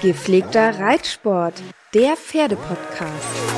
Gepflegter Reitsport, der Pferdepodcast.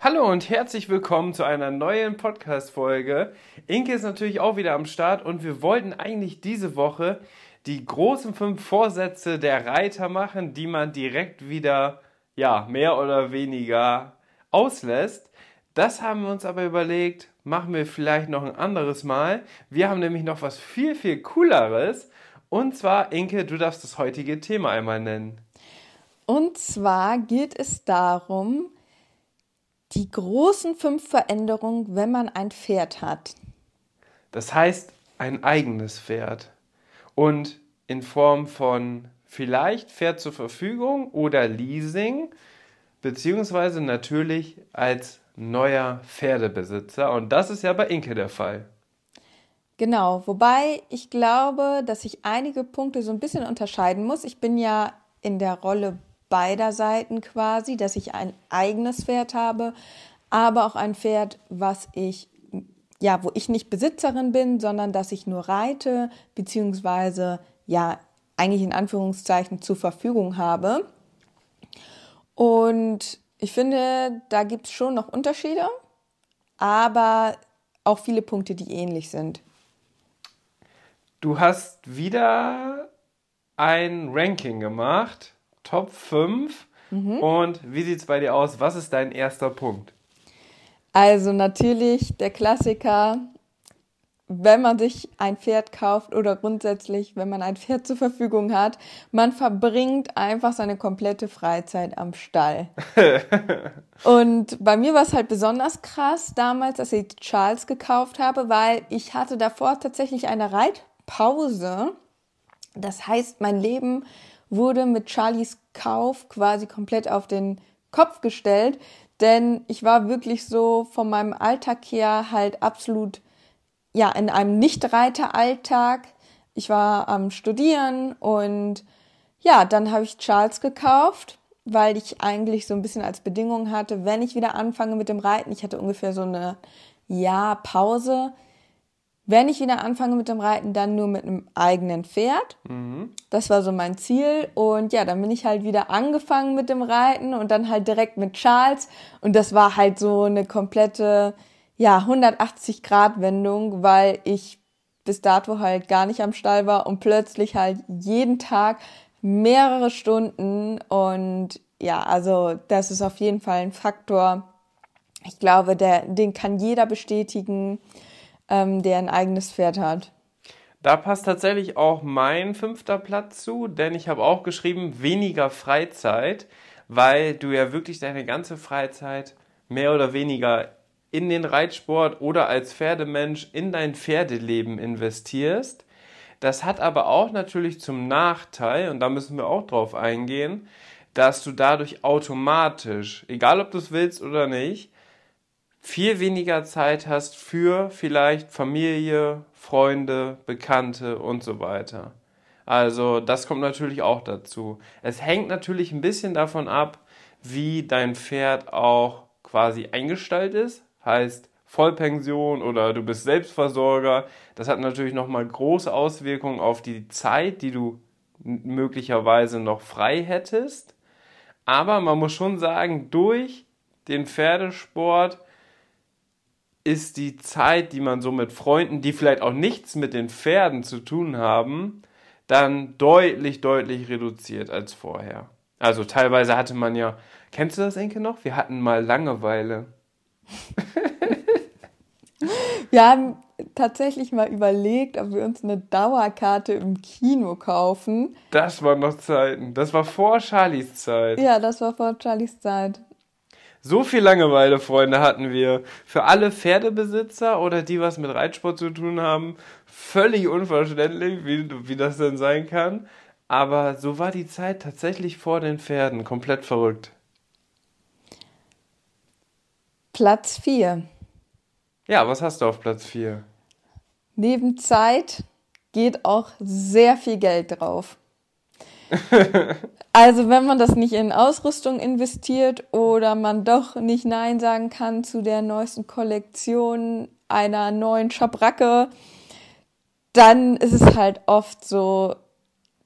Hallo und herzlich willkommen zu einer neuen Podcast-Folge. Inke ist natürlich auch wieder am Start und wir wollten eigentlich diese Woche die großen fünf Vorsätze der Reiter machen, die man direkt wieder, ja, mehr oder weniger auslässt. Das haben wir uns aber überlegt, machen wir vielleicht noch ein anderes Mal. Wir haben nämlich noch was viel, viel cooleres. Und zwar, Inke, du darfst das heutige Thema einmal nennen. Und zwar geht es darum, die großen fünf Veränderungen, wenn man ein Pferd hat. Das heißt, ein eigenes Pferd und in Form von vielleicht Pferd zur Verfügung oder Leasing, beziehungsweise natürlich als neuer Pferdebesitzer. Und das ist ja bei Inke der Fall. Genau, wobei ich glaube, dass ich einige Punkte so ein bisschen unterscheiden muss. Ich bin ja in der Rolle beider Seiten quasi, dass ich ein eigenes Pferd habe, aber auch ein Pferd, was ich ja, wo ich nicht Besitzerin bin, sondern dass ich nur reite, beziehungsweise ja, eigentlich in Anführungszeichen zur Verfügung habe. Und ich finde, da gibt es schon noch Unterschiede, aber auch viele Punkte, die ähnlich sind. Du hast wieder ein Ranking gemacht, Top 5. Mhm. Und wie sieht es bei dir aus? Was ist dein erster Punkt? Also natürlich der Klassiker, wenn man sich ein Pferd kauft oder grundsätzlich, wenn man ein Pferd zur Verfügung hat, man verbringt einfach seine komplette Freizeit am Stall. und bei mir war es halt besonders krass damals, dass ich Charles gekauft habe, weil ich hatte davor tatsächlich eine Reitpause. Das heißt, mein Leben wurde mit Charlies Kauf quasi komplett auf den Kopf gestellt, denn ich war wirklich so von meinem Alltag her halt absolut, ja, in einem Nicht-Reiter-Alltag. Ich war am Studieren und ja, dann habe ich Charles gekauft, weil ich eigentlich so ein bisschen als Bedingung hatte, wenn ich wieder anfange mit dem Reiten, ich hatte ungefähr so eine Jahr Pause, wenn ich wieder anfange mit dem Reiten, dann nur mit einem eigenen Pferd. Mhm. Das war so mein Ziel. Und ja, dann bin ich halt wieder angefangen mit dem Reiten und dann halt direkt mit Charles. Und das war halt so eine komplette, ja, 180 Grad Wendung, weil ich bis dato halt gar nicht am Stall war und plötzlich halt jeden Tag mehrere Stunden. Und ja, also das ist auf jeden Fall ein Faktor. Ich glaube, der, den kann jeder bestätigen ähm, der ein eigenes Pferd hat. Da passt tatsächlich auch mein fünfter Platz zu, denn ich habe auch geschrieben, weniger Freizeit, weil du ja wirklich deine ganze Freizeit mehr oder weniger in den Reitsport oder als Pferdemensch in dein Pferdeleben investierst. Das hat aber auch natürlich zum Nachteil, und da müssen wir auch drauf eingehen, dass du dadurch automatisch, egal ob du es willst oder nicht, viel weniger Zeit hast für vielleicht Familie, Freunde, Bekannte und so weiter. Also das kommt natürlich auch dazu. Es hängt natürlich ein bisschen davon ab, wie dein Pferd auch quasi eingestellt ist. Heißt Vollpension oder du bist Selbstversorger. Das hat natürlich nochmal große Auswirkungen auf die Zeit, die du möglicherweise noch frei hättest. Aber man muss schon sagen, durch den Pferdesport ist die Zeit, die man so mit Freunden, die vielleicht auch nichts mit den Pferden zu tun haben, dann deutlich, deutlich reduziert als vorher. Also teilweise hatte man ja, kennst du das, Enke, noch? Wir hatten mal Langeweile. Wir haben tatsächlich mal überlegt, ob wir uns eine Dauerkarte im Kino kaufen. Das waren noch Zeiten. Das war vor Charlies Zeit. Ja, das war vor Charlies Zeit. So viel Langeweile, Freunde, hatten wir. Für alle Pferdebesitzer oder die was mit Reitsport zu tun haben, völlig unverständlich, wie, wie das denn sein kann. Aber so war die Zeit tatsächlich vor den Pferden. Komplett verrückt. Platz 4. Ja, was hast du auf Platz 4? Neben Zeit geht auch sehr viel Geld drauf. also wenn man das nicht in Ausrüstung investiert oder man doch nicht Nein sagen kann zu der neuesten Kollektion einer neuen Schabracke, dann ist es halt oft so,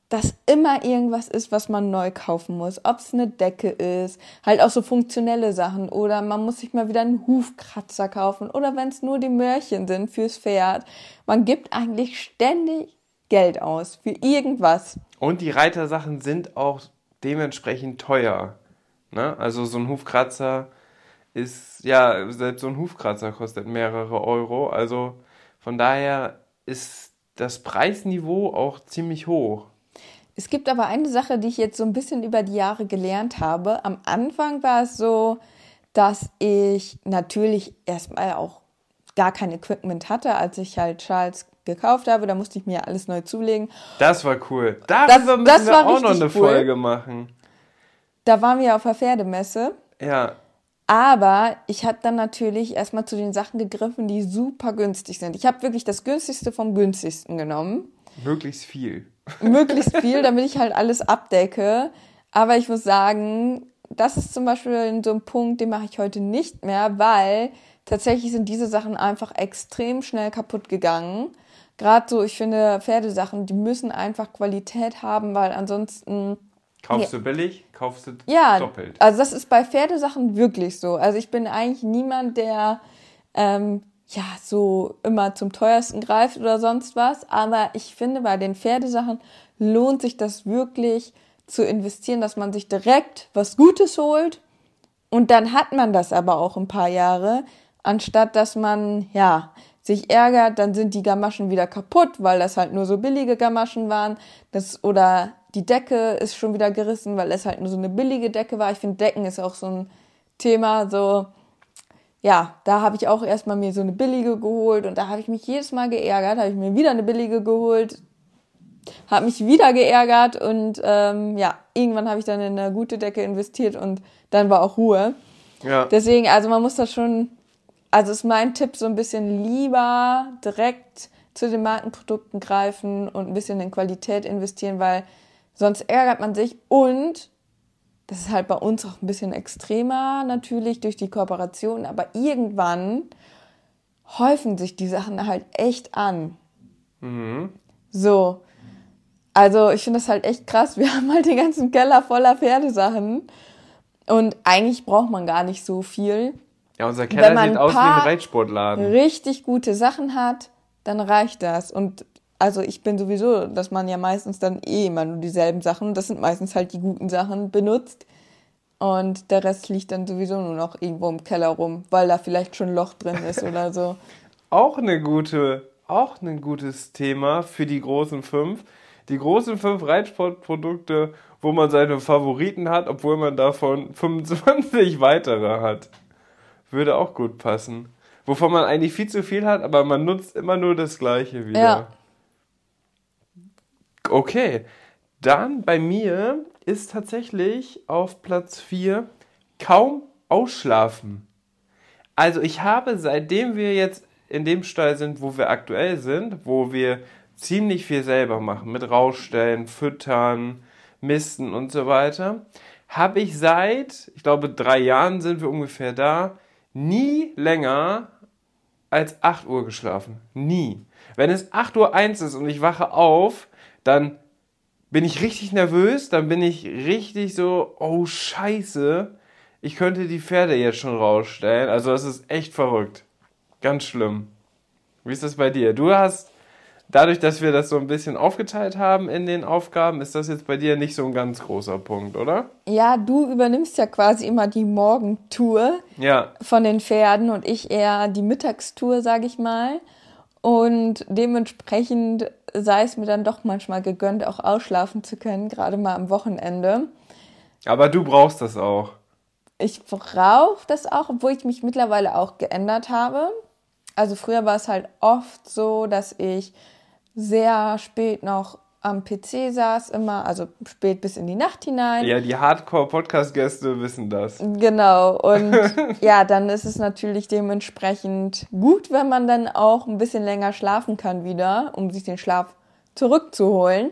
dass immer irgendwas ist, was man neu kaufen muss. Ob es eine Decke ist, halt auch so funktionelle Sachen oder man muss sich mal wieder einen Hufkratzer kaufen oder wenn es nur die Mörchen sind fürs Pferd. Man gibt eigentlich ständig Geld aus für irgendwas. Und die Reitersachen sind auch dementsprechend teuer. Ne? Also so ein Hufkratzer ist, ja, selbst so ein Hufkratzer kostet mehrere Euro. Also von daher ist das Preisniveau auch ziemlich hoch. Es gibt aber eine Sache, die ich jetzt so ein bisschen über die Jahre gelernt habe. Am Anfang war es so, dass ich natürlich erstmal auch gar kein Equipment hatte, als ich halt Charles gekauft habe. Da musste ich mir alles neu zulegen. Das war cool. Darüber das, müssen das wir auch noch eine cool. Folge machen. Da waren wir auf der Pferdemesse. Ja. Aber ich habe dann natürlich erstmal zu den Sachen gegriffen, die super günstig sind. Ich habe wirklich das günstigste vom günstigsten genommen. Möglichst viel möglichst viel, damit ich halt alles abdecke. Aber ich muss sagen, das ist zum Beispiel so ein Punkt, den mache ich heute nicht mehr, weil tatsächlich sind diese Sachen einfach extrem schnell kaputt gegangen. Gerade so, ich finde, Pferdesachen, die müssen einfach Qualität haben, weil ansonsten. Kaufst ja. du billig, kaufst du ja, doppelt. Also das ist bei Pferdesachen wirklich so. Also ich bin eigentlich niemand, der ähm, ja, so immer zum teuersten greift oder sonst was. Aber ich finde, bei den Pferdesachen lohnt sich das wirklich zu investieren, dass man sich direkt was Gutes holt. Und dann hat man das aber auch ein paar Jahre, anstatt dass man, ja, sich ärgert, dann sind die Gamaschen wieder kaputt, weil das halt nur so billige Gamaschen waren. Das, oder die Decke ist schon wieder gerissen, weil es halt nur so eine billige Decke war. Ich finde, Decken ist auch so ein Thema, so, ja, da habe ich auch erstmal mir so eine billige geholt und da habe ich mich jedes Mal geärgert, habe ich mir wieder eine billige geholt, habe mich wieder geärgert und ähm, ja, irgendwann habe ich dann in eine gute Decke investiert und dann war auch Ruhe. Ja. Deswegen, also man muss das schon, also ist mein Tipp so ein bisschen lieber direkt zu den Markenprodukten greifen und ein bisschen in Qualität investieren, weil sonst ärgert man sich und das ist halt bei uns auch ein bisschen extremer natürlich durch die Kooperation, aber irgendwann häufen sich die Sachen halt echt an. Mhm. So. Also ich finde das halt echt krass. Wir haben halt den ganzen Keller voller Pferdesachen. Und eigentlich braucht man gar nicht so viel. Ja, unser Keller sieht aus wie ein Reitsportladen. Richtig gute Sachen hat, dann reicht das. Und also ich bin sowieso, dass man ja meistens dann eh immer nur dieselben Sachen, das sind meistens halt die guten Sachen, benutzt. Und der Rest liegt dann sowieso nur noch irgendwo im Keller rum, weil da vielleicht schon ein Loch drin ist oder so. Auch eine gute, auch ein gutes Thema für die großen fünf. Die großen fünf Reitsportprodukte, wo man seine Favoriten hat, obwohl man davon 25 weitere hat. Würde auch gut passen. Wovon man eigentlich viel zu viel hat, aber man nutzt immer nur das Gleiche wieder. Ja. Okay, dann bei mir ist tatsächlich auf Platz 4 kaum ausschlafen. Also ich habe, seitdem wir jetzt in dem Stall sind, wo wir aktuell sind, wo wir ziemlich viel selber machen, mit Rausstellen, Füttern, Misten und so weiter, habe ich seit, ich glaube, drei Jahren sind wir ungefähr da, nie länger als 8 Uhr geschlafen. Nie. Wenn es 8 Uhr 1 ist und ich wache auf, dann bin ich richtig nervös, dann bin ich richtig so, oh scheiße, ich könnte die Pferde jetzt schon rausstellen. Also das ist echt verrückt. Ganz schlimm. Wie ist das bei dir? Du hast dadurch, dass wir das so ein bisschen aufgeteilt haben in den Aufgaben, ist das jetzt bei dir nicht so ein ganz großer Punkt, oder? Ja, du übernimmst ja quasi immer die Morgentour Ja. von den Pferden und ich eher die Mittagstour, sage ich mal. Und dementsprechend sei es mir dann doch manchmal gegönnt, auch ausschlafen zu können, gerade mal am Wochenende. Aber du brauchst das auch. Ich brauche das auch, obwohl ich mich mittlerweile auch geändert habe. Also früher war es halt oft so, dass ich sehr spät noch am PC saß, immer, also spät bis in die Nacht hinein. Ja, die Hardcore-Podcast-Gäste wissen das. Genau, und ja, dann ist es natürlich dementsprechend gut, wenn man dann auch ein bisschen länger schlafen kann wieder, um sich den Schlaf zurückzuholen.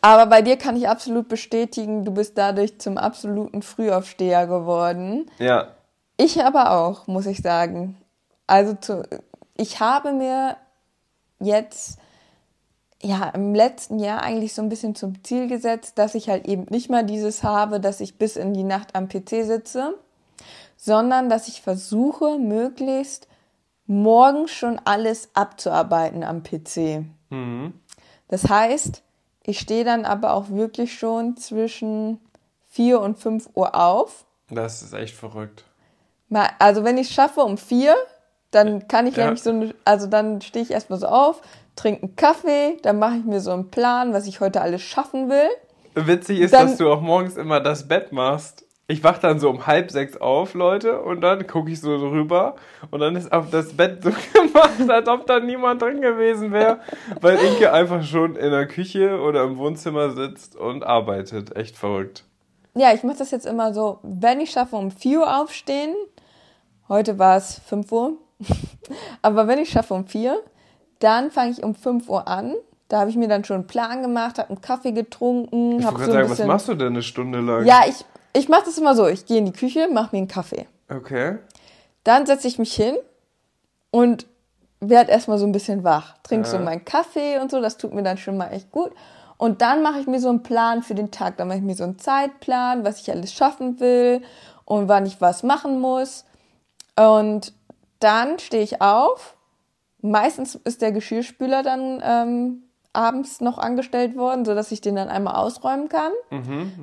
Aber bei dir kann ich absolut bestätigen, du bist dadurch zum absoluten Frühaufsteher geworden. Ja. Ich aber auch, muss ich sagen. Also zu, ich habe mir jetzt ja im letzten Jahr eigentlich so ein bisschen zum Ziel gesetzt, dass ich halt eben nicht mal dieses habe, dass ich bis in die Nacht am PC sitze, sondern dass ich versuche, möglichst morgens schon alles abzuarbeiten am PC. Mhm. Das heißt, ich stehe dann aber auch wirklich schon zwischen 4 und 5 Uhr auf. Das ist echt verrückt. Also wenn ich es schaffe um 4, dann kann ich Ja. nämlich so, eine, also dann stehe ich erstmal so auf, trinke einen Kaffee, dann mache ich mir so einen Plan, was ich heute alles schaffen will. Witzig ist, Dann- dass du auch morgens immer das Bett machst. Ich wach dann so um halb sechs auf, Leute, und dann gucke ich so rüber und dann ist auf das Bett so gemacht, als ob da niemand drin gewesen wäre, weil Inke einfach schon in der Küche oder im Wohnzimmer sitzt und arbeitet. Echt verrückt. Ja, ich mache das jetzt immer so, wenn ich schaffe um 4 Uhr aufstehen, heute war es 5 Uhr, aber wenn ich schaffe um 4, dann fange ich um 5 Uhr an. Da habe ich mir dann schon einen Plan gemacht, habe einen Kaffee getrunken, Ich wollte so ein sagen, was machst du denn eine Stunde lang? Ja, ich, ich mache das immer so, ich gehe in die Küche, mache mir einen Kaffee. Okay. Dann setze ich mich hin und werde erstmal so ein bisschen wach. Trinke so Ja. meinen Kaffee und so, das tut mir dann schon mal echt gut. Und dann mache ich mir so einen Plan für den Tag. Dann mache ich mir so einen Zeitplan, was ich alles schaffen will und wann ich was machen muss. Und dann stehe ich auf. Meistens ist der Geschirrspüler dann ähm, abends noch angestellt worden, sodass ich den dann einmal ausräumen kann.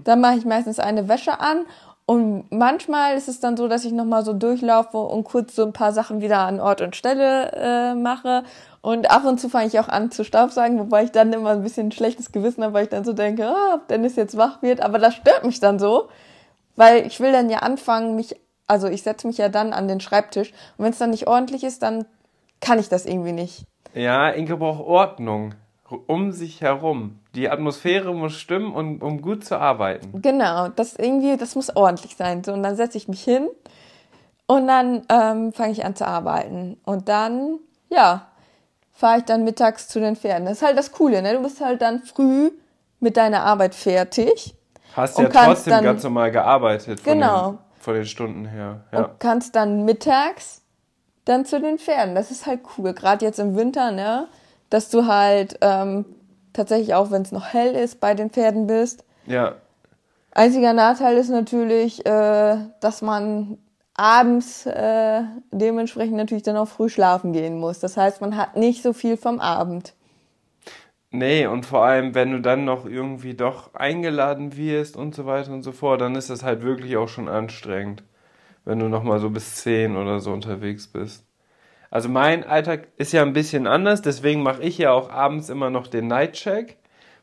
Dann mache ich meistens eine Wäsche an und manchmal ist es dann so, dass ich nochmal so durchlaufe und kurz so ein paar Sachen wieder an Ort und Stelle äh, mache. Und ab und zu fange ich auch an zu staubsaugen, wobei ich dann immer ein bisschen ein schlechtes Gewissen habe, weil ich dann so denke, ah, ob Dennis jetzt wach wird. Aber das stört mich dann so, weil ich will dann ja anfangen, mich, also ich setze mich ja dann an den Schreibtisch und wenn es dann nicht ordentlich ist, dann kann ich das irgendwie nicht. Ja, Inke braucht Ordnung um sich herum. Die Atmosphäre muss stimmen, um, um gut zu arbeiten. Genau, das irgendwie, das muss ordentlich sein. So, und dann setze ich mich hin und dann ähm, fange ich an zu arbeiten. Und dann, ja, fahre ich dann mittags zu den Pferden. Das ist halt das Coole, ne? Du bist halt dann früh mit deiner Arbeit fertig Hast ja trotzdem dann- ganz normal gearbeitet Genau. Von den Stunden her. Ja. und kannst dann mittags dann zu den Pferden. Das ist halt cool, gerade jetzt im Winter, ne? Dass du halt ähm, tatsächlich auch, wenn es noch hell ist, bei den Pferden bist. ja. Einziger Nachteil ist natürlich, äh, dass man abends äh, dementsprechend natürlich dann auch früh schlafen gehen muss. Das heißt, man hat nicht so viel vom Abend. Nee, und vor allem, wenn du dann noch irgendwie doch eingeladen wirst und so weiter und so fort, dann ist das halt wirklich auch schon anstrengend, wenn du nochmal so bis 10 oder so unterwegs bist. Also mein Alltag ist ja ein bisschen anders, deswegen mache ich ja auch abends immer noch den Nightcheck,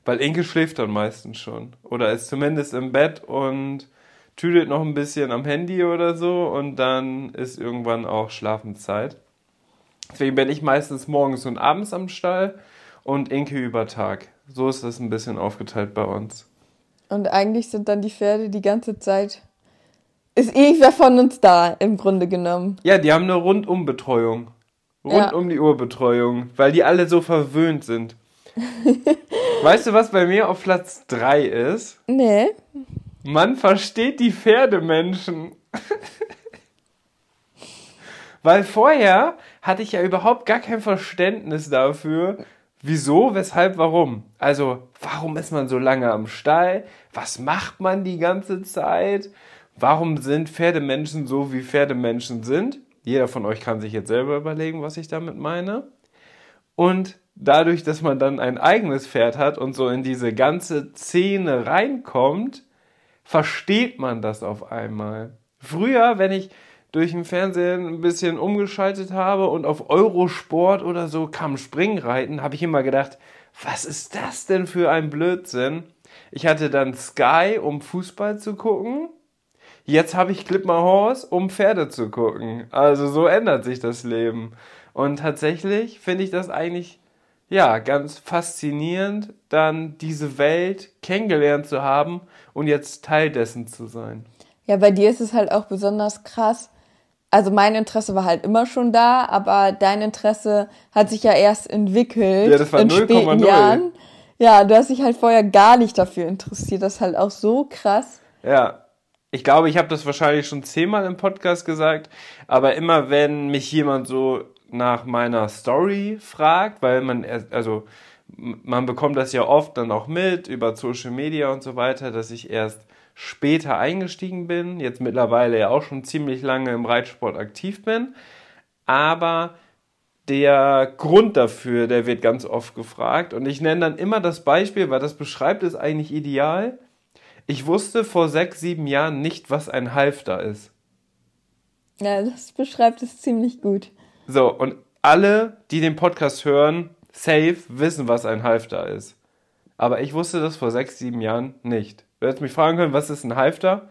weil Inke schläft dann meistens schon. Oder ist zumindest im Bett und tüdelt noch ein bisschen am Handy oder so und dann ist irgendwann auch Schlafenszeit. Deswegen bin ich meistens morgens und abends am Stall und Inke über Tag. So ist das ein bisschen aufgeteilt bei uns. Und eigentlich sind dann die Pferde die ganze Zeit. Ist irgendwer von uns da, im Grunde genommen. Ja, die haben eine Rundumbetreuung. Rund Ja. um die Uhr Betreuung, weil die alle so verwöhnt sind. weißt du, was bei mir auf Platz 3 ist? Nee. Man versteht die Pferdemenschen. Weil vorher hatte ich ja überhaupt gar kein Verständnis dafür, wieso, weshalb, warum. Also, warum ist man so lange am Stall? Was macht man die ganze Zeit? Warum sind Pferdemenschen so, wie Pferdemenschen sind? Jeder von euch kann sich jetzt selber überlegen, was ich damit meine. Und dadurch, dass man dann ein eigenes Pferd hat und so in diese ganze Szene reinkommt, versteht man das auf einmal. Früher, wenn ich durch den Fernsehen ein bisschen umgeschaltet habe und auf Eurosport oder so kam Springreiten, habe ich immer gedacht, was ist das denn für ein Blödsinn? Ich hatte dann Sky, um Fußball zu gucken. Jetzt habe ich Clip My Horse, um Pferde zu gucken. Also so ändert sich das Leben. Und tatsächlich finde ich das eigentlich ja ganz faszinierend, dann diese Welt kennengelernt zu haben und jetzt Teil dessen zu sein. Ja, bei dir ist es halt auch besonders krass. Also mein Interesse war halt immer schon da, aber dein Interesse hat sich ja erst entwickelt ja, das war in 0, späten 0. Jahren. Ja, du hast dich halt vorher gar nicht dafür interessiert. Das ist halt auch so krass. Ja, ich glaube, ich habe das wahrscheinlich schon zehnmal im Podcast gesagt, aber immer wenn mich jemand so nach meiner Story fragt, weil man, also man bekommt das ja oft dann auch mit über Social Media und so weiter, dass ich erst später eingestiegen bin, jetzt mittlerweile ja auch schon ziemlich lange im Reitsport aktiv bin, aber der Grund dafür, der wird ganz oft gefragt und ich nenne dann immer das Beispiel, weil das beschreibt es eigentlich ideal. Ich wusste vor sechs, sieben Jahren nicht, was ein Halfter ist. Ja, das beschreibt es ziemlich gut. So, und alle, die den Podcast hören, safe wissen, was ein Halfter ist. Aber ich wusste das vor sechs, sieben Jahren nicht. Du hättest mich fragen können, was ist ein Halfter?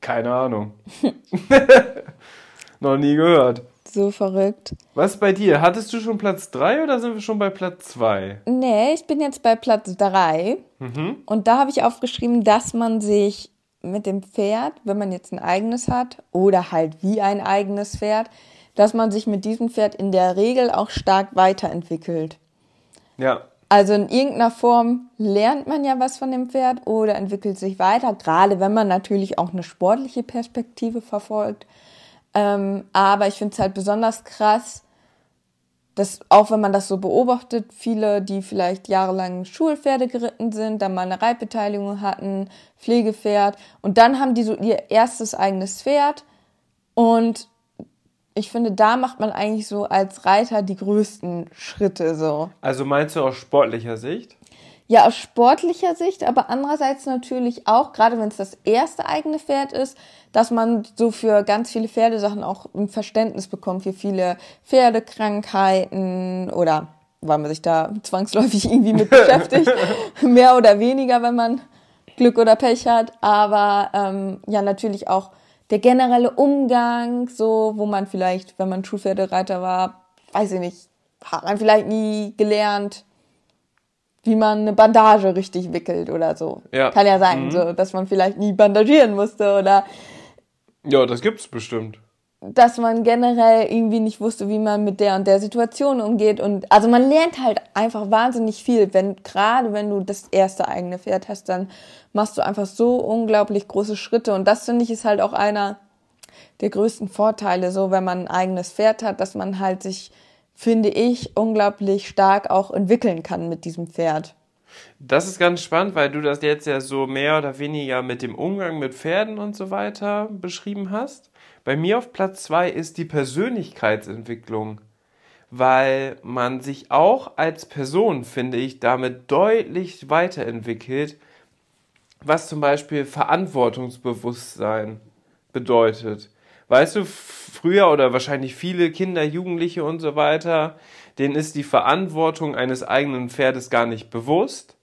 Keine Ahnung. Noch nie gehört. So verrückt. Was bei dir? Hattest du schon Platz 3 oder sind wir schon bei Platz 2? Nee, ich bin jetzt bei Platz 3. Mhm. Und da habe ich aufgeschrieben, dass man sich mit dem Pferd, wenn man jetzt ein eigenes hat oder halt wie ein eigenes Pferd, dass man sich mit diesem Pferd in der Regel auch stark weiterentwickelt. Ja. Also in irgendeiner Form lernt man ja was von dem Pferd oder entwickelt sich weiter, gerade wenn man natürlich auch eine sportliche Perspektive verfolgt. Ähm, aber ich finde es halt besonders krass, dass auch wenn man das so beobachtet, viele, die vielleicht jahrelang Schulpferde geritten sind, dann mal eine Reitbeteiligung hatten, Pflegepferd und dann haben die so ihr erstes eigenes Pferd und ich finde, da macht man eigentlich so als Reiter die größten Schritte so. Also meinst du aus sportlicher Sicht? Ja, aus sportlicher Sicht, aber andererseits natürlich auch, gerade wenn es das erste eigene Pferd ist, dass man so für ganz viele Pferdesachen auch ein Verständnis bekommt, für viele Pferdekrankheiten oder weil man sich da zwangsläufig irgendwie mit beschäftigt, mehr oder weniger, wenn man Glück oder Pech hat, aber ähm, ja natürlich auch der generelle Umgang, so wo man vielleicht, wenn man Schulpferdereiter war, weiß ich nicht, hat man vielleicht nie gelernt, wie man eine Bandage richtig wickelt oder so. Ja. Kann ja sein, mhm. so, dass man vielleicht nie bandagieren musste oder. Ja, das gibt's bestimmt. Dass man generell irgendwie nicht wusste, wie man mit der und der Situation umgeht und also man lernt halt einfach wahnsinnig viel, wenn gerade wenn du das erste eigene Pferd hast, dann machst du einfach so unglaublich große Schritte und das finde ich ist halt auch einer der größten Vorteile, so wenn man ein eigenes Pferd hat, dass man halt sich finde ich, unglaublich stark auch entwickeln kann mit diesem Pferd. Das ist ganz spannend, weil du das jetzt ja so mehr oder weniger mit dem Umgang mit Pferden und so weiter beschrieben hast. Bei mir auf Platz zwei ist die Persönlichkeitsentwicklung, weil man sich auch als Person, finde ich, damit deutlich weiterentwickelt, was zum Beispiel Verantwortungsbewusstsein bedeutet. Weißt du, früher oder wahrscheinlich viele Kinder, Jugendliche und so weiter, denen ist die Verantwortung eines eigenen Pferdes gar nicht bewusst.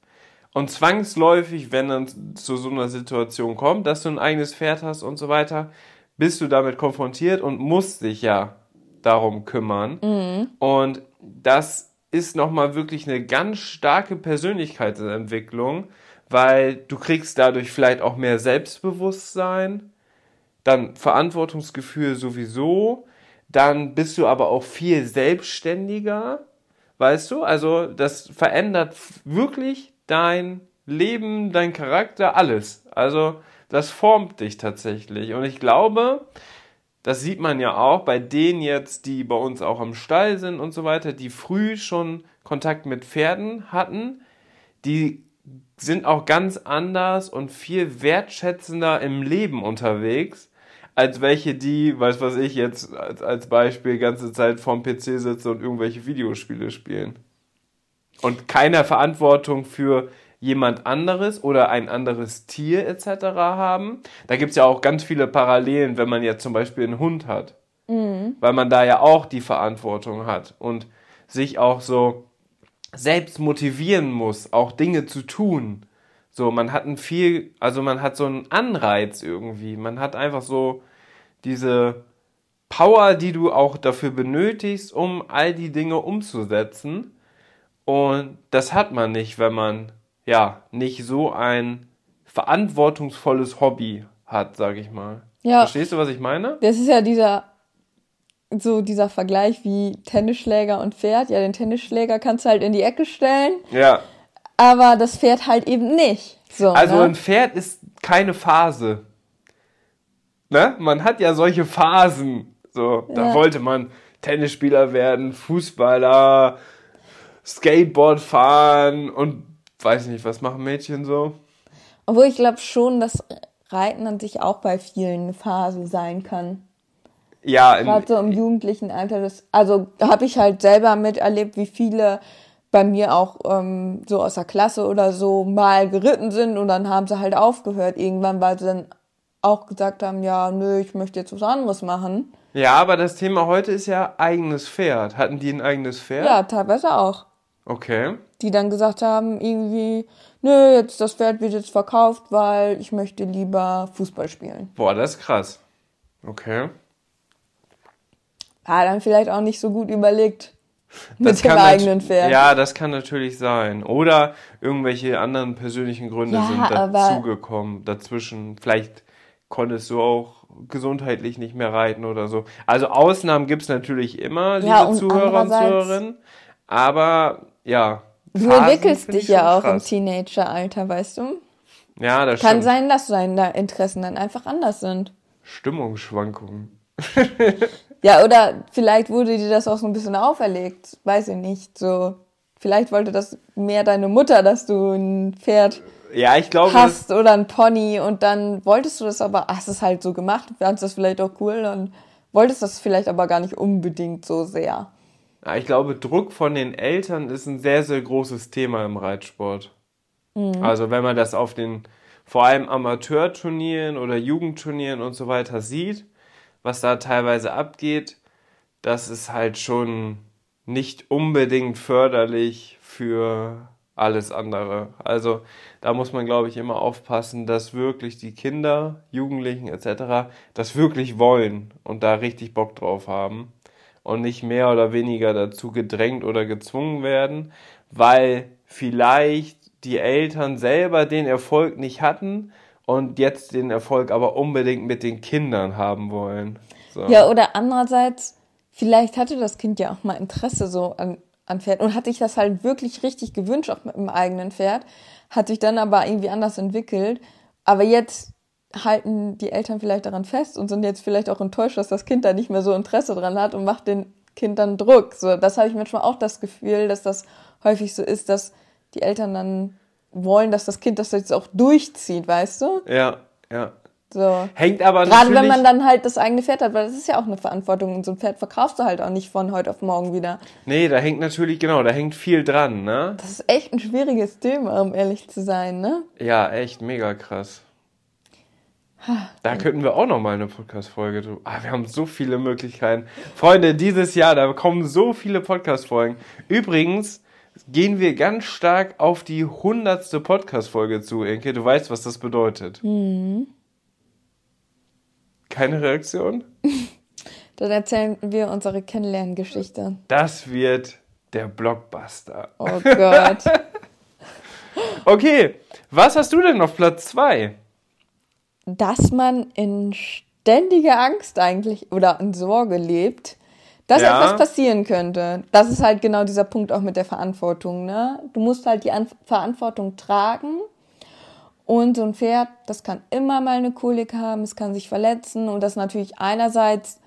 Und zwangsläufig, wenn dann zu so einer Situation kommt, dass du ein eigenes Pferd hast und so weiter, bist du damit konfrontiert und musst dich ja darum kümmern. Mhm. Und das ist nochmal wirklich eine ganz starke Persönlichkeitsentwicklung, weil du kriegst dadurch vielleicht auch mehr Selbstbewusstsein, dann Verantwortungsgefühl sowieso, dann bist du aber auch viel selbstständiger, weißt du? Also das verändert wirklich dein Leben, dein Charakter, alles. Also das formt dich tatsächlich. Und ich glaube, das sieht man ja auch bei denen jetzt, die bei uns auch am Stall sind und so weiter, die früh schon Kontakt mit Pferden hatten, die sind auch ganz anders und viel wertschätzender im Leben unterwegs, als welche, die, weiß was ich jetzt als, als Beispiel, ganze Zeit vorm PC sitzen und irgendwelche Videospiele spielen. und keine Verantwortung für jemand anderes oder ein anderes Tier etc. haben. Da gibt es ja auch ganz viele Parallelen, wenn man jetzt zum Beispiel einen Hund hat. Mhm. Weil man da ja auch die Verantwortung hat und sich auch so selbst motivieren muss, auch Dinge zu tun. So, man hat ein viel, also man hat so einen Anreiz irgendwie. Man hat einfach so diese Power, die du auch dafür benötigst, um all die Dinge umzusetzen. Und das hat man nicht, wenn man ja nicht so ein verantwortungsvolles Hobby hat, sag ich mal. Ja. Verstehst du, was ich meine? Das ist ja dieser so dieser Vergleich wie Tennisschläger und Pferd. Ja, den Tennisschläger kannst du halt in die Ecke stellen. Ja. Aber das Pferd halt eben nicht. So, also ne? ein Pferd ist keine Phase. Ne? Man hat ja solche Phasen. So, ja. da wollte man Tennisspieler werden, Fußballer, Skateboard fahren und weiß nicht, was machen Mädchen so? Obwohl ich glaube schon, dass Reiten an sich auch bei vielen eine Phase sein kann. Ja, gerade so im jugendlichen Alter. Das, also habe ich halt selber miterlebt, wie viele bei mir auch ähm, so aus der Klasse oder so mal geritten sind und dann haben sie halt aufgehört irgendwann, weil sie dann auch gesagt haben, ja, nö, ich möchte jetzt was anderes machen. Ja, aber das Thema heute ist ja eigenes Pferd. Hatten die ein eigenes Pferd? Ja, teilweise auch. Okay. Die dann gesagt haben, irgendwie, nö, jetzt das Pferd wird jetzt verkauft, weil ich möchte lieber Fußball spielen. Boah, das ist krass. Okay. Ja, dann vielleicht auch nicht so gut überlegt. Mit das dem eigenen Pferd. Ja, das kann natürlich sein. Oder irgendwelche anderen persönlichen Gründe ja, sind dazugekommen, dazwischen. Vielleicht konntest du auch gesundheitlich nicht mehr reiten oder so. Also Ausnahmen gibt's natürlich immer, liebe ja, Zuhörer und Zuhörerinnen. Aber ja. Du entwickelst dich ja auch krass. im Teenageralter, weißt du? Ja, das Kann stimmt. sein, dass deine Interessen dann einfach anders sind. Stimmungsschwankungen. ja, oder vielleicht wurde dir das auch so ein bisschen auferlegt. Weiß ich nicht. So, vielleicht wollte das mehr deine Mutter, dass du ein Pferd ja, ich glaube, hast oder ein Pony und dann wolltest du das aber, hast es halt so gemacht, fandest das vielleicht auch cool, dann wolltest das vielleicht aber gar nicht unbedingt so sehr. Ich glaube, Druck von den Eltern ist ein sehr, sehr großes Thema im Reitsport. Mhm. Also wenn man das auf den vor allem Amateurturnieren oder Jugendturnieren und so weiter sieht, was da teilweise abgeht, das ist halt schon nicht unbedingt förderlich für alles andere. Also da muss man, glaube ich, immer aufpassen, dass wirklich die Kinder, Jugendlichen etc. das wirklich wollen und da richtig Bock drauf haben und nicht mehr oder weniger dazu gedrängt oder gezwungen werden, weil vielleicht die Eltern selber den Erfolg nicht hatten und jetzt den Erfolg aber unbedingt mit den Kindern haben wollen. So. Ja, oder andererseits, vielleicht hatte das Kind ja auch mal Interesse so an, an Pferd und hatte ich das halt wirklich richtig gewünscht, auch mit dem eigenen Pferd, hat sich dann aber irgendwie anders entwickelt. Aber jetzt halten die Eltern vielleicht daran fest und sind jetzt vielleicht auch enttäuscht, dass das Kind da nicht mehr so Interesse dran hat und macht den Kind dann Druck. So, das habe ich manchmal auch das Gefühl, dass das häufig so ist, dass die Eltern dann wollen, dass das Kind das jetzt auch durchzieht, weißt du? Ja, ja. So. Hängt aber Gerade wenn man dann halt das eigene Pferd hat, weil das ist ja auch eine Verantwortung und so ein Pferd verkaufst du halt auch nicht von heute auf morgen wieder. Nee, da hängt natürlich, genau, da hängt viel dran, ne? Das ist echt ein schwieriges Thema, um ehrlich zu sein, ne? Ja, echt mega krass. Da könnten wir auch noch mal eine Podcast-Folge tun. Ah, wir haben so viele Möglichkeiten. Freunde, dieses Jahr, da kommen so viele Podcast-Folgen. Übrigens gehen wir ganz stark auf die hundertste Podcast-Folge zu, Enke. Du weißt, was das bedeutet. Mhm. Keine Reaktion? Dann erzählen wir unsere Kennenlerngeschichte. Das wird der Blockbuster. Oh Gott. okay, was hast du denn auf Platz 2? Dass man in ständiger Angst eigentlich oder in Sorge lebt, dass ja. etwas passieren könnte. Das ist halt genau dieser Punkt auch mit der Verantwortung. Ne? Du musst halt die An Verantwortung tragen. Und so ein Pferd, das kann immer mal eine Kolik haben, es kann sich verletzen und das natürlich einerseits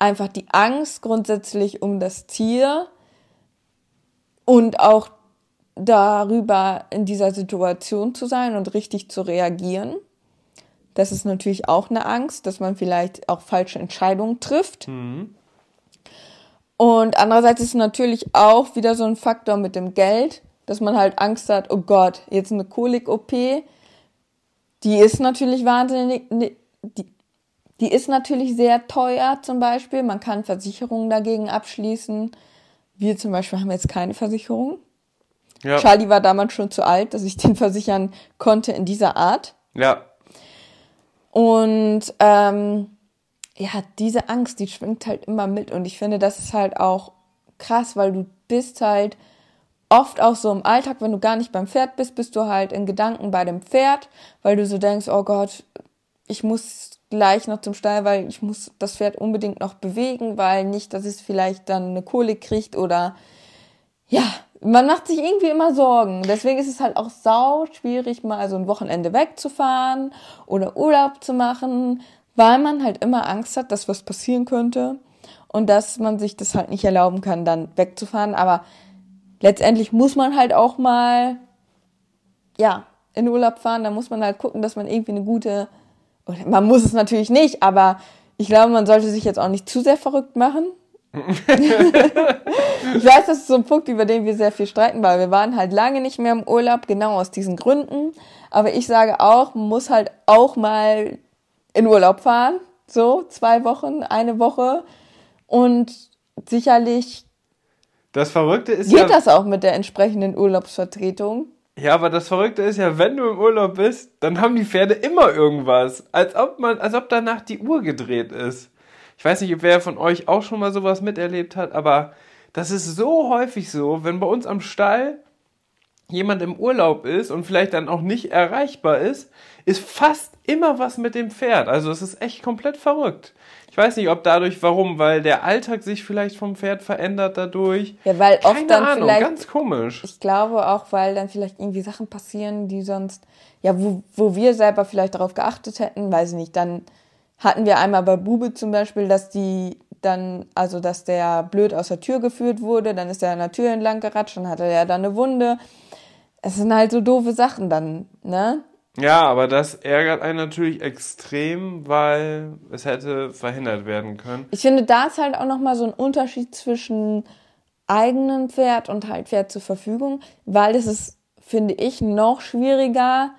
einfach die Angst grundsätzlich um das Tier und auch darüber in dieser Situation zu sein und richtig zu reagieren. Das ist natürlich auch eine Angst, dass man vielleicht auch falsche Entscheidungen trifft. Mhm. Und andererseits ist natürlich auch wieder so ein Faktor mit dem Geld. dass man halt Angst hat, oh Gott, jetzt eine Kolik-OP, die ist natürlich wahnsinnig, die, die ist natürlich sehr teuer zum Beispiel. Man kann Versicherungen dagegen abschließen. Wir zum Beispiel haben jetzt keine Versicherung. Ja. Charlie war damals schon zu alt, dass ich den versichern konnte in dieser Art. Ja. Und ähm, ja, diese Angst, die schwingt halt immer mit. Und ich finde, das ist halt auch krass, weil du bist halt oft auch so im Alltag, wenn du gar nicht beim Pferd bist, bist du halt in Gedanken bei dem Pferd, weil du so denkst, oh Gott, ich muss gleich noch zum Stall, weil ich muss das Pferd unbedingt noch bewegen, weil nicht, dass es vielleicht dann eine Kolik kriegt oder ja, man macht sich irgendwie immer Sorgen. Deswegen ist es halt auch sau schwierig, mal so ein Wochenende wegzufahren oder Urlaub zu machen, weil man halt immer Angst hat, dass was passieren könnte und dass man sich das halt nicht erlauben kann, dann wegzufahren. Aber letztendlich muss man halt auch mal, ja, in Urlaub fahren. Da muss man halt gucken, dass man irgendwie eine gute, man muss es natürlich nicht, aber ich glaube, man sollte sich jetzt auch nicht zu sehr verrückt machen. ich weiß, das ist so ein Punkt, über den wir sehr viel streiten, weil wir waren halt lange nicht mehr im Urlaub, genau aus diesen Gründen. Aber ich sage auch, man muss halt auch mal in Urlaub fahren. So, zwei Wochen, eine Woche. Und sicherlich das Verrückte ist geht ja, das auch mit der entsprechenden Urlaubsvertretung. Ja, aber das Verrückte ist ja, wenn du im Urlaub bist, dann haben die Pferde immer irgendwas. Als ob man, als ob danach die Uhr gedreht ist. Ich weiß nicht, wer von euch auch schon mal sowas miterlebt hat, aber das ist so häufig so, wenn bei uns am Stall jemand im Urlaub ist und vielleicht dann auch nicht erreichbar ist, ist fast immer was mit dem Pferd. Also es ist echt komplett verrückt. Ich weiß nicht, ob dadurch, warum, weil der Alltag sich vielleicht vom Pferd verändert dadurch. Ja, weil Keine oft dann Ahnung, vielleicht. Ganz komisch. Ich glaube auch, weil dann vielleicht irgendwie Sachen passieren, die sonst, ja, wo, wo wir selber vielleicht darauf geachtet hätten, weiß ich nicht, dann hatten wir einmal bei Bube zum Beispiel, dass die dann, also dass der blöd aus der Tür geführt wurde, dann ist er an der Tür entlang geratscht, dann hatte er da eine Wunde. Es sind halt so doofe Sachen dann, ne? Ja, aber das ärgert einen natürlich extrem, weil es hätte verhindert werden können. Ich finde, da ist halt auch nochmal so ein Unterschied zwischen eigenem Pferd und halt Pferd zur Verfügung, weil es ist, finde ich, noch schwieriger,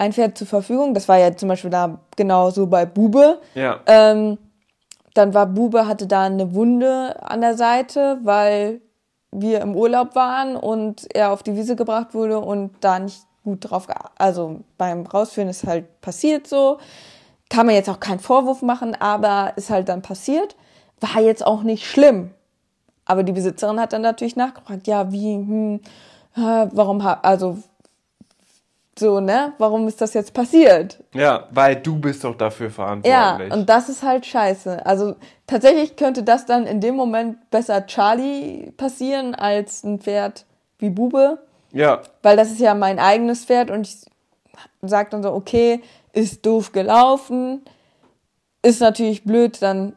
ein Pferd zur Verfügung. Das war ja zum Beispiel da genau so bei Bube. Ja. Ähm, dann war Bube, hatte da eine Wunde an der Seite, weil wir im Urlaub waren und er auf die Wiese gebracht wurde und da nicht gut drauf, also beim Rausführen ist halt passiert so. Kann man jetzt auch keinen Vorwurf machen, aber ist halt dann passiert. War jetzt auch nicht schlimm. Aber die Besitzerin hat dann natürlich nachgefragt, ja, wie, hm, warum, also, so, ne, warum ist das jetzt passiert? Ja, weil du bist doch dafür verantwortlich. Ja, und das ist halt scheiße. Also, tatsächlich könnte das dann in dem Moment besser Charlie passieren als ein Pferd wie Bube. Ja. Weil das ist ja mein eigenes Pferd und ich sage dann so, okay, ist doof gelaufen, ist natürlich blöd dann,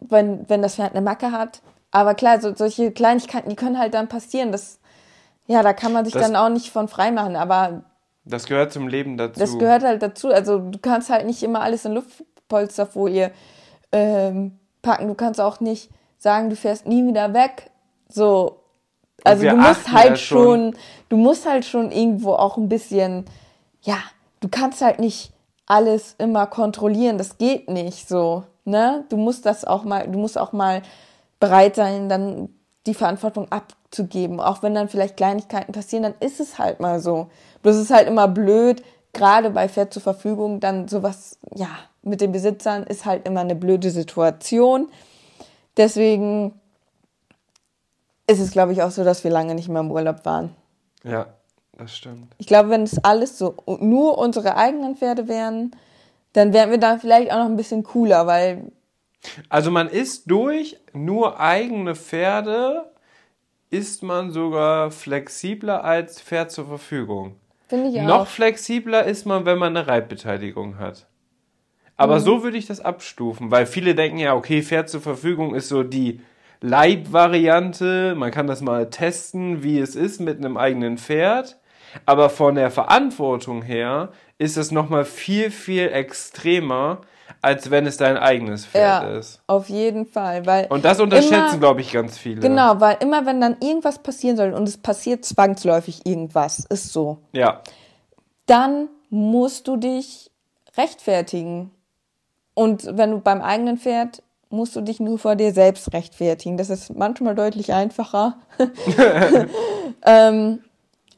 wenn, wenn das Pferd eine Macke hat. Aber klar, so, solche Kleinigkeiten, die können halt dann passieren. Das, ja, da kann man sich das, dann auch nicht von frei machen, aber. Das gehört zum Leben dazu. Das gehört halt dazu. Also du kannst halt nicht immer alles in Luftpolsterfolie ähm, packen. Du kannst auch nicht sagen, du fährst nie wieder weg. So, also du musst halt schon, schon, du musst halt schon irgendwo auch ein bisschen, ja, du kannst halt nicht alles immer kontrollieren, das geht nicht so, ne? Du musst das auch mal, du musst auch mal bereit sein, dann die Verantwortung abzugeben, auch wenn dann vielleicht Kleinigkeiten passieren, dann ist es halt mal so. Bloß ist halt immer blöd, gerade bei Pferd zur Verfügung, dann sowas, ja, mit den Besitzern ist halt immer eine blöde Situation. Deswegen ist es, glaube ich, auch so, dass wir lange nicht mehr im Urlaub waren. Ja, das stimmt. Ich glaube, wenn es alles so nur unsere eigenen Pferde wären, dann wären wir da vielleicht auch noch ein bisschen cooler, weil. Also man ist durch nur eigene Pferde, ist man sogar flexibler als Pferd zur Verfügung. Finde ich auch. Noch flexibler ist man, wenn man eine Reitbeteiligung hat. Aber mhm. so würde ich das abstufen, weil viele denken ja, okay, Pferd zur Verfügung ist so die Leitvariante. Man kann das mal testen, wie es ist mit einem eigenen Pferd. Aber von der Verantwortung her ist es nochmal viel, viel extremer, als wenn es dein eigenes Pferd Ja, ist. auf jeden Fall. Weil Und das unterschätzen, glaube ich, ganz viele. Genau, weil immer wenn dann irgendwas passieren soll und es passiert zwangsläufig irgendwas, ist so, Ja, dann musst du dich rechtfertigen. Und wenn du beim eigenen Pferd musst du dich nur vor dir selbst rechtfertigen. Das ist manchmal deutlich einfacher. ähm,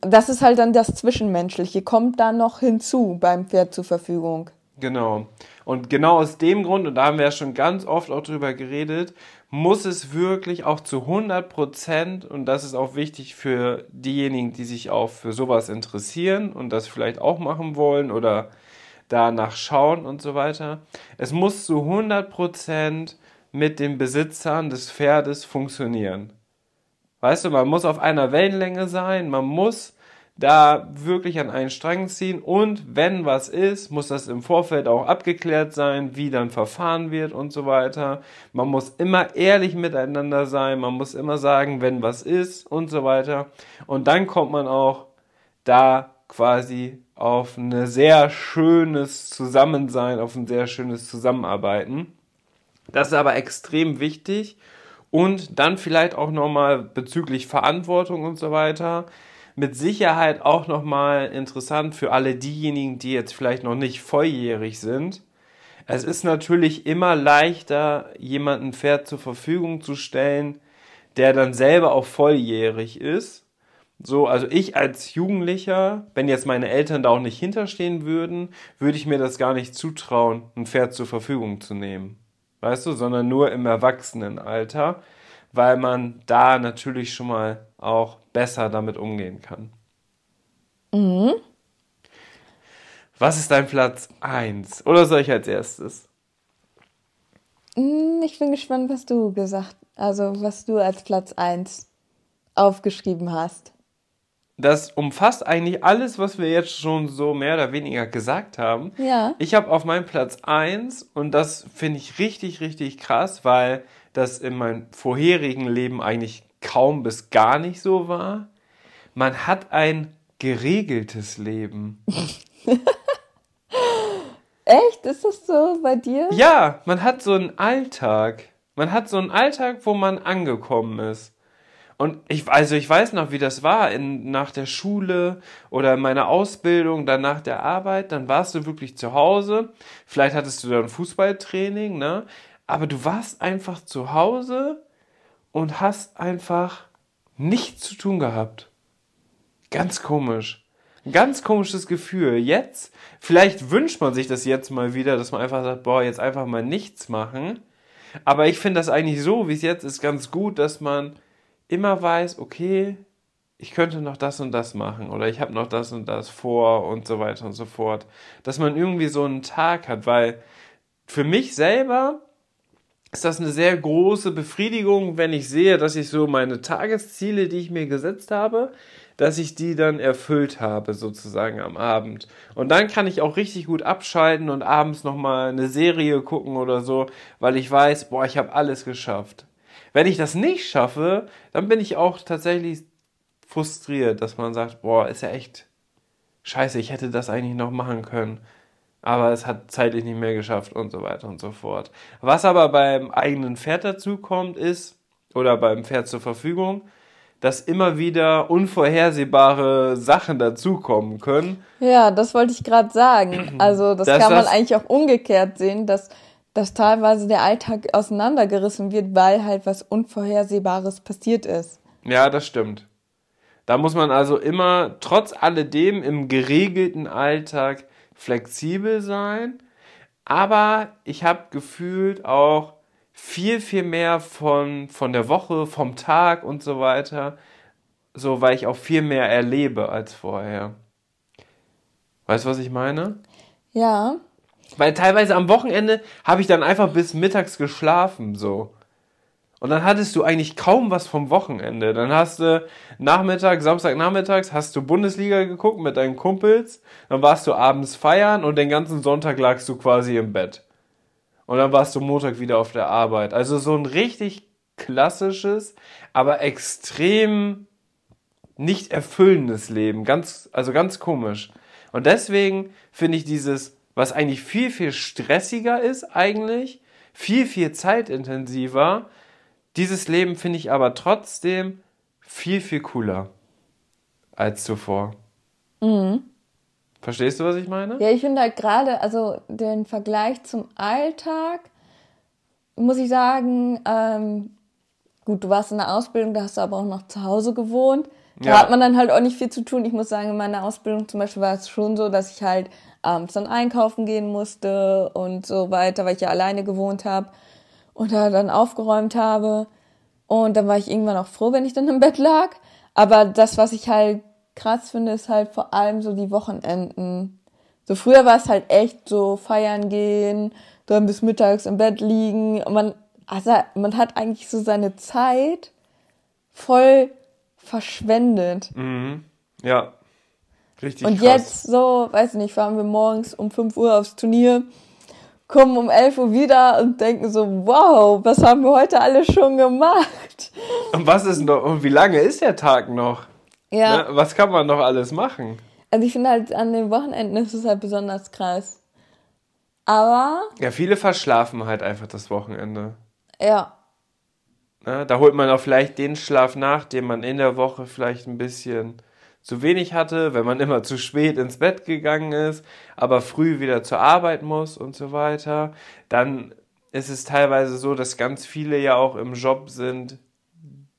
das ist halt dann das Zwischenmenschliche, kommt dann noch hinzu beim Pferd zur Verfügung. Genau. Und genau aus dem Grund, und da haben wir ja schon ganz oft auch drüber geredet, muss es wirklich auch zu 100 Prozent, und das ist auch wichtig für diejenigen, die sich auch für sowas interessieren und das vielleicht auch machen wollen oder danach schauen und so weiter. Es muss zu 100 Prozent mit den Besitzern des Pferdes funktionieren. Weißt du, man muss auf einer Wellenlänge sein, man muss da wirklich an einen Strang ziehen und wenn was ist, muss das im Vorfeld auch abgeklärt sein, wie dann verfahren wird und so weiter. Man muss immer ehrlich miteinander sein, man muss immer sagen, wenn was ist und so weiter. Und dann kommt man auch da quasi auf ein sehr schönes Zusammensein, auf ein sehr schönes Zusammenarbeiten. Das ist aber extrem wichtig. Und dann vielleicht auch nochmal bezüglich Verantwortung und so weiter. Mit Sicherheit auch nochmal interessant für alle diejenigen, die jetzt vielleicht noch nicht volljährig sind. Es ist natürlich immer leichter, jemanden Pferd zur Verfügung zu stellen, der dann selber auch volljährig ist. So, also ich als Jugendlicher, wenn jetzt meine Eltern da auch nicht hinterstehen würden, würde ich mir das gar nicht zutrauen, ein Pferd zur Verfügung zu nehmen. Weißt du, sondern nur im Erwachsenenalter, weil man da natürlich schon mal auch besser damit umgehen kann. Was ist dein Platz 1? Oder soll ich als erstes? Hm, Ich bin gespannt, was du gesagt, also was du als Platz 1 aufgeschrieben hast. Das umfasst eigentlich alles, was wir jetzt schon so mehr oder weniger gesagt haben. Ja. Ich habe auf meinem Platz 1 und das finde ich richtig, richtig krass, weil das in meinem vorherigen Leben eigentlich kaum bis gar nicht so war. Man hat ein geregeltes Leben. Echt? Ist das so bei dir? Ja, man hat so einen Alltag. Man hat so einen Alltag, wo man angekommen ist. Und ich, also ich weiß noch, wie das war in, nach der Schule oder in meiner Ausbildung, dann nach der Arbeit, dann warst du wirklich zu Hause. Vielleicht hattest du dann Fußballtraining, ne? Aber du warst einfach zu Hause und hast einfach nichts zu tun gehabt. Ganz komisch. Ganz komisches Gefühl. Jetzt, vielleicht wünscht man sich das jetzt mal wieder, dass man einfach sagt, boah, jetzt einfach mal nichts machen. Aber ich finde das eigentlich so, wie es jetzt ist, ganz gut, dass man immer weiß, okay, ich könnte noch das und das machen oder ich habe noch das und das vor und so weiter und so fort. Dass man irgendwie so einen Tag hat, weil für mich selber ist das eine sehr große Befriedigung, wenn ich sehe, dass ich so meine Tagesziele, die ich mir gesetzt habe, dass ich die dann erfüllt habe, sozusagen am Abend. Und dann kann ich auch richtig gut abschalten und abends nochmal eine Serie gucken oder so, weil ich weiß, boah, ich habe alles geschafft. Wenn ich das nicht schaffe, dann bin ich auch tatsächlich frustriert, dass man sagt, boah, ist ja echt scheiße, ich hätte das eigentlich noch machen können. Aber es hat zeitlich nicht mehr geschafft und so weiter und so fort. Was aber beim eigenen Pferd dazu kommt, ist, oder beim Pferd zur Verfügung, dass immer wieder unvorhersehbare Sachen dazukommen können. Ja, das wollte ich gerade sagen. Also das, Das- kann man das- eigentlich auch umgekehrt sehen, dass, dass teilweise der Alltag auseinandergerissen wird, weil halt was Unvorhersehbares passiert ist. Ja, das stimmt. Da muss man also immer trotz alledem im geregelten Alltag flexibel sein. Aber ich habe gefühlt auch viel, viel mehr von, von der Woche, vom Tag und so weiter. So, weil ich auch viel mehr erlebe als vorher. Weißt du, was ich meine? Ja, Weil teilweise am Wochenende habe ich dann einfach bis mittags geschlafen, so. Und dann hattest du eigentlich kaum was vom Wochenende. Dann hast du Nachmittag, Samstagnachmittags, hast du Bundesliga geguckt mit deinen Kumpels. Dann warst du abends feiern und den ganzen Sonntag lagst du quasi im Bett. Und dann warst du Montag wieder auf der Arbeit. Also so ein richtig klassisches, aber extrem nicht erfüllendes Leben. Ganz, also ganz komisch. Und deswegen finde ich dieses was eigentlich viel, viel stressiger ist eigentlich, viel, viel zeitintensiver. Dieses Leben finde ich aber trotzdem viel, viel cooler als zuvor. Mhm. Verstehst du, was ich meine? Ja, ich finde halt gerade, also den Vergleich zum Alltag, muss ich sagen, ähm, gut, du warst in der Ausbildung, da hast du aber auch noch zu Hause gewohnt. Da ja. hat man dann halt auch nicht viel zu tun. Ich muss sagen, in meiner Ausbildung zum Beispiel war es schon so, dass ich halt abends dann einkaufen gehen musste und so weiter, weil ich ja alleine gewohnt habe und da dann aufgeräumt habe. Und dann war ich irgendwann auch froh, wenn ich dann im Bett lag. Aber das, was ich halt krass finde, ist halt vor allem so die Wochenenden. So früher war es halt echt so feiern gehen, dann bis mittags im Bett liegen. Und man, also man hat eigentlich so seine Zeit voll verschwendet. Mhm. Ja. Richtig. Und krass. jetzt so, weiß nicht, fahren wir morgens um 5 Uhr aufs Turnier, kommen um 11 Uhr wieder und denken so, wow, was haben wir heute alles schon gemacht? Und was ist noch, und wie lange ist der Tag noch? Ja. Ne? Was kann man noch alles machen? Also ich finde halt, an den Wochenenden ist es halt besonders krass. Aber. Ja, viele verschlafen halt einfach das Wochenende. Ja. Ne? Da holt man auch vielleicht den Schlaf nach, den man in der Woche vielleicht ein bisschen zu wenig hatte, wenn man immer zu spät ins Bett gegangen ist, aber früh wieder zur Arbeit muss und so weiter, dann ist es teilweise so, dass ganz viele ja auch im Job sind,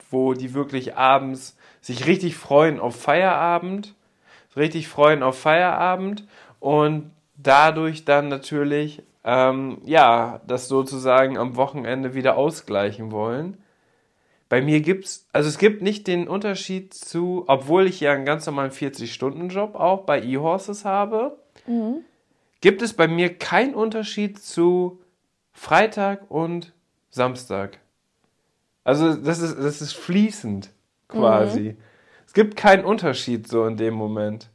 wo die wirklich abends sich richtig freuen auf Feierabend, richtig freuen auf Feierabend und dadurch dann natürlich ähm, ja das sozusagen am Wochenende wieder ausgleichen wollen. Bei mir gibt's, also es gibt nicht den Unterschied zu, obwohl ich ja einen ganz normalen 40-Stunden-Job auch bei eHorses habe, mhm. gibt es bei mir keinen Unterschied zu Freitag und Samstag. Also das ist, das ist fließend quasi. Mhm. Es gibt keinen Unterschied so in dem Moment.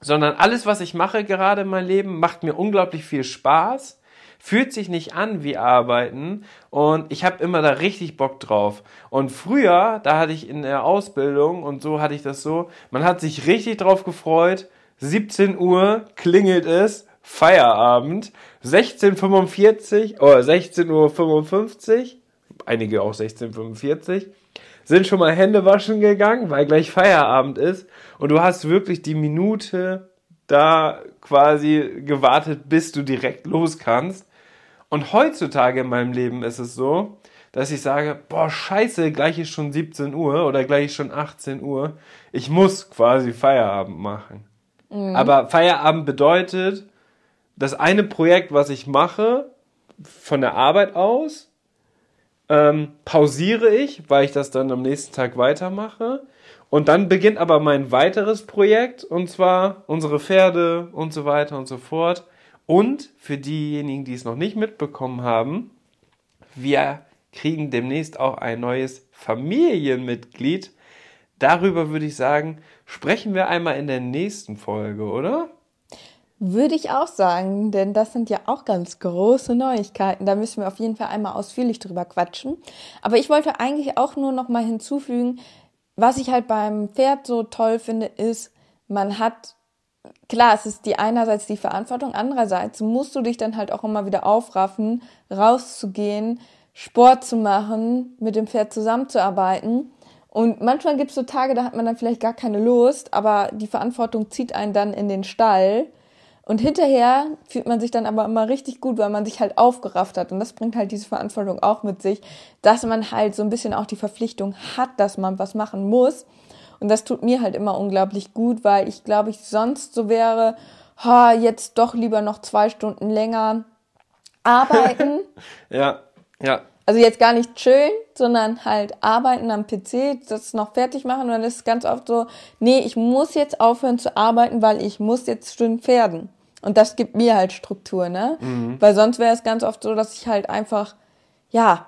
Sondern alles, was ich mache gerade in meinem Leben, macht mir unglaublich viel Spaß fühlt sich nicht an wie Arbeiten und ich habe immer da richtig Bock drauf. Und früher, da hatte ich in der Ausbildung und so hatte ich das so, man hat sich richtig drauf gefreut. 17 Uhr klingelt es, Feierabend, 16.45 oder 16.55 Uhr, einige auch 16.45 sind schon mal Hände waschen gegangen, weil gleich Feierabend ist und du hast wirklich die Minute da quasi gewartet, bis du direkt los kannst. Und heutzutage in meinem Leben ist es so, dass ich sage, boah, scheiße, gleich ist schon 17 Uhr oder gleich ist schon 18 Uhr. Ich muss quasi Feierabend machen. Mhm. Aber Feierabend bedeutet, das eine Projekt, was ich mache, von der Arbeit aus, ähm, pausiere ich, weil ich das dann am nächsten Tag weitermache. Und dann beginnt aber mein weiteres Projekt, und zwar unsere Pferde und so weiter und so fort. Und für diejenigen, die es noch nicht mitbekommen haben, wir kriegen demnächst auch ein neues Familienmitglied. Darüber würde ich sagen, sprechen wir einmal in der nächsten Folge, oder? Würde ich auch sagen, denn das sind ja auch ganz große Neuigkeiten. Da müssen wir auf jeden Fall einmal ausführlich drüber quatschen. Aber ich wollte eigentlich auch nur noch mal hinzufügen, was ich halt beim Pferd so toll finde, ist, man hat klar, es ist die einerseits die Verantwortung, andererseits musst du dich dann halt auch immer wieder aufraffen, rauszugehen, Sport zu machen, mit dem Pferd zusammenzuarbeiten. Und manchmal gibt es so Tage, da hat man dann vielleicht gar keine Lust, aber die Verantwortung zieht einen dann in den Stall. Und hinterher fühlt man sich dann aber immer richtig gut, weil man sich halt aufgerafft hat. Und das bringt halt diese Verantwortung auch mit sich, dass man halt so ein bisschen auch die Verpflichtung hat, dass man was machen muss. Und das tut mir halt immer unglaublich gut, weil ich glaube, ich sonst so wäre, ha, jetzt doch lieber noch zwei Stunden länger arbeiten. ja, ja. Also jetzt gar nicht schön, sondern halt arbeiten am PC, das noch fertig machen. Und dann ist es ganz oft so, nee, ich muss jetzt aufhören zu arbeiten, weil ich muss jetzt schön pferden. Und das gibt mir halt Struktur, ne? Mhm. Weil sonst wäre es ganz oft so, dass ich halt einfach, ja,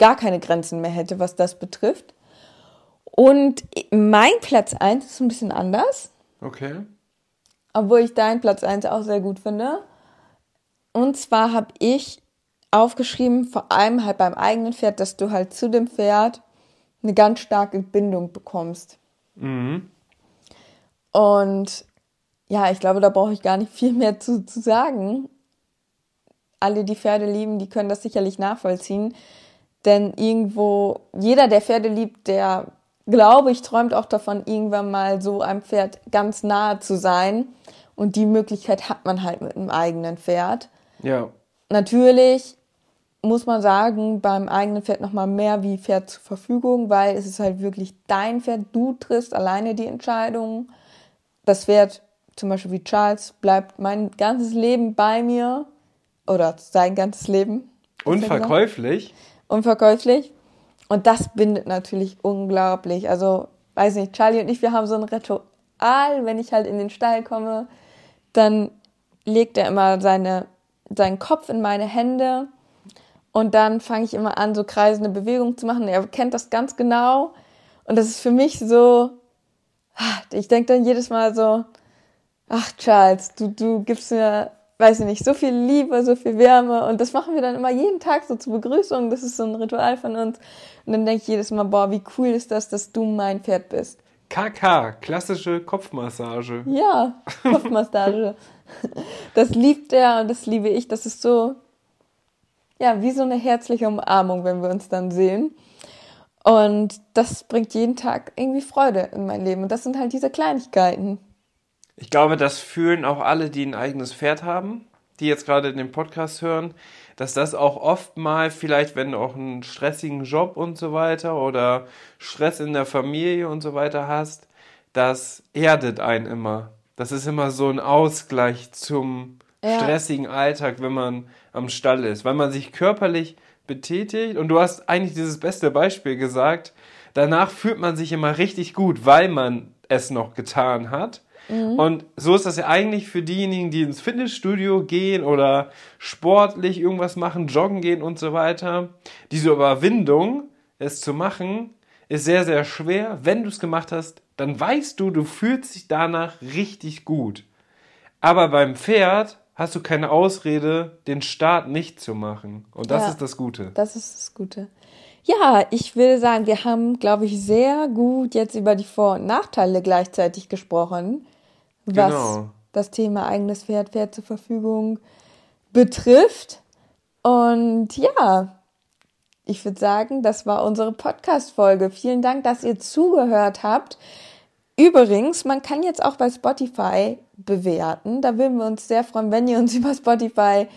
gar keine Grenzen mehr hätte, was das betrifft. Und mein Platz 1 ist ein bisschen anders. Okay. Obwohl ich deinen Platz 1 auch sehr gut finde. Und zwar habe ich aufgeschrieben, vor allem halt beim eigenen Pferd, dass du halt zu dem Pferd eine ganz starke Bindung bekommst. Mhm. Und ja, ich glaube, da brauche ich gar nicht viel mehr zu, zu sagen. Alle, die Pferde lieben, die können das sicherlich nachvollziehen. Denn irgendwo, jeder, der Pferde liebt, der, glaube ich, träumt auch davon, irgendwann mal so einem Pferd ganz nahe zu sein. Und die Möglichkeit hat man halt mit einem eigenen Pferd. Ja. Natürlich muss man sagen, beim eigenen Pferd nochmal mehr wie Pferd zur Verfügung, weil es ist halt wirklich dein Pferd. Du triffst alleine die Entscheidung. Das Pferd, zum Beispiel wie Charles, bleibt mein ganzes Leben bei mir. Oder sein ganzes Leben. Unverkäuflich. Unverkäuflich. Und das bindet natürlich unglaublich. Also, weiß nicht, Charlie und ich, wir haben so ein Ritual, wenn ich halt in den Stall komme, dann legt er immer seine, seinen Kopf in meine Hände und dann fange ich immer an, so kreisende Bewegungen zu machen. Er kennt das ganz genau. Und das ist für mich so, ich denke dann jedes Mal so, ach Charles, du, du gibst mir, weiß ich nicht, so viel Liebe, so viel Wärme. Und das machen wir dann immer jeden Tag so zur Begrüßung. Das ist so ein Ritual von uns. Und dann denke ich jedes Mal, boah, wie cool ist das, dass du mein Pferd bist. KK, klassische Kopfmassage. Ja, Kopfmassage. das liebt er und das liebe ich. Das ist so, ja, wie so eine herzliche Umarmung, wenn wir uns dann sehen. Und das bringt jeden Tag irgendwie Freude in mein Leben. Und das sind halt diese Kleinigkeiten. Ich glaube, das fühlen auch alle, die ein eigenes Pferd haben, die jetzt gerade den Podcast hören, dass das auch oft mal, vielleicht wenn du auch einen stressigen Job und so weiter oder Stress in der Familie und so weiter hast, das erdet einen immer. Das ist immer so ein Ausgleich zum ja. stressigen Alltag, wenn man am Stall ist, weil man sich körperlich betätigt und du hast eigentlich dieses beste Beispiel gesagt. Danach fühlt man sich immer richtig gut, weil man es noch getan hat. Mhm. Und so ist das ja eigentlich für diejenigen, die ins Fitnessstudio gehen oder sportlich irgendwas machen, joggen gehen und so weiter. Diese Überwindung, es zu machen, ist sehr, sehr schwer. Wenn du es gemacht hast, dann weißt du, du fühlst dich danach richtig gut. Aber beim Pferd hast du keine Ausrede, den Start nicht zu machen. Und das ja, ist das Gute. Das ist das Gute. Ja, ich will sagen, wir haben, glaube ich, sehr gut jetzt über die Vor- und Nachteile gleichzeitig gesprochen, was genau. das Thema eigenes Pferd, Pferd zur Verfügung betrifft. Und ja, ich würde sagen, das war unsere Podcast-Folge. Vielen Dank, dass ihr zugehört habt. Übrigens, man kann jetzt auch bei Spotify bewerten. Da würden wir uns sehr freuen, wenn ihr uns über Spotify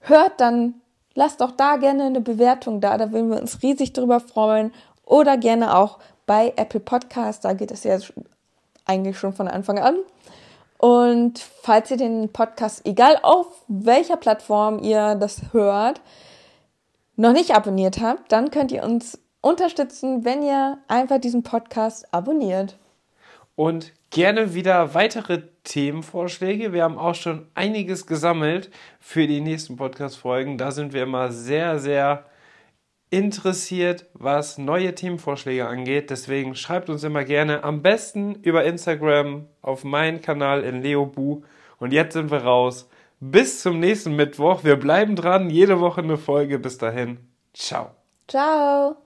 hört, dann lasst doch da gerne eine Bewertung da. Da würden wir uns riesig drüber freuen. Oder gerne auch bei Apple Podcast. Da geht es ja eigentlich schon von Anfang an. Und falls ihr den Podcast, egal auf welcher Plattform ihr das hört, noch nicht abonniert habt, dann könnt ihr uns unterstützen, wenn ihr einfach diesen Podcast abonniert und gerne wieder weitere Themenvorschläge. Wir haben auch schon einiges gesammelt für die nächsten Podcast-Folgen. Da sind wir immer sehr, sehr interessiert, was neue Themenvorschläge angeht. Deswegen schreibt uns immer gerne am besten über Instagram auf meinen Kanal in Leobu. Und jetzt sind wir raus. Bis zum nächsten Mittwoch. Wir bleiben dran. Jede Woche eine Folge. Bis dahin. Ciao. Ciao.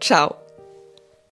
Ciao.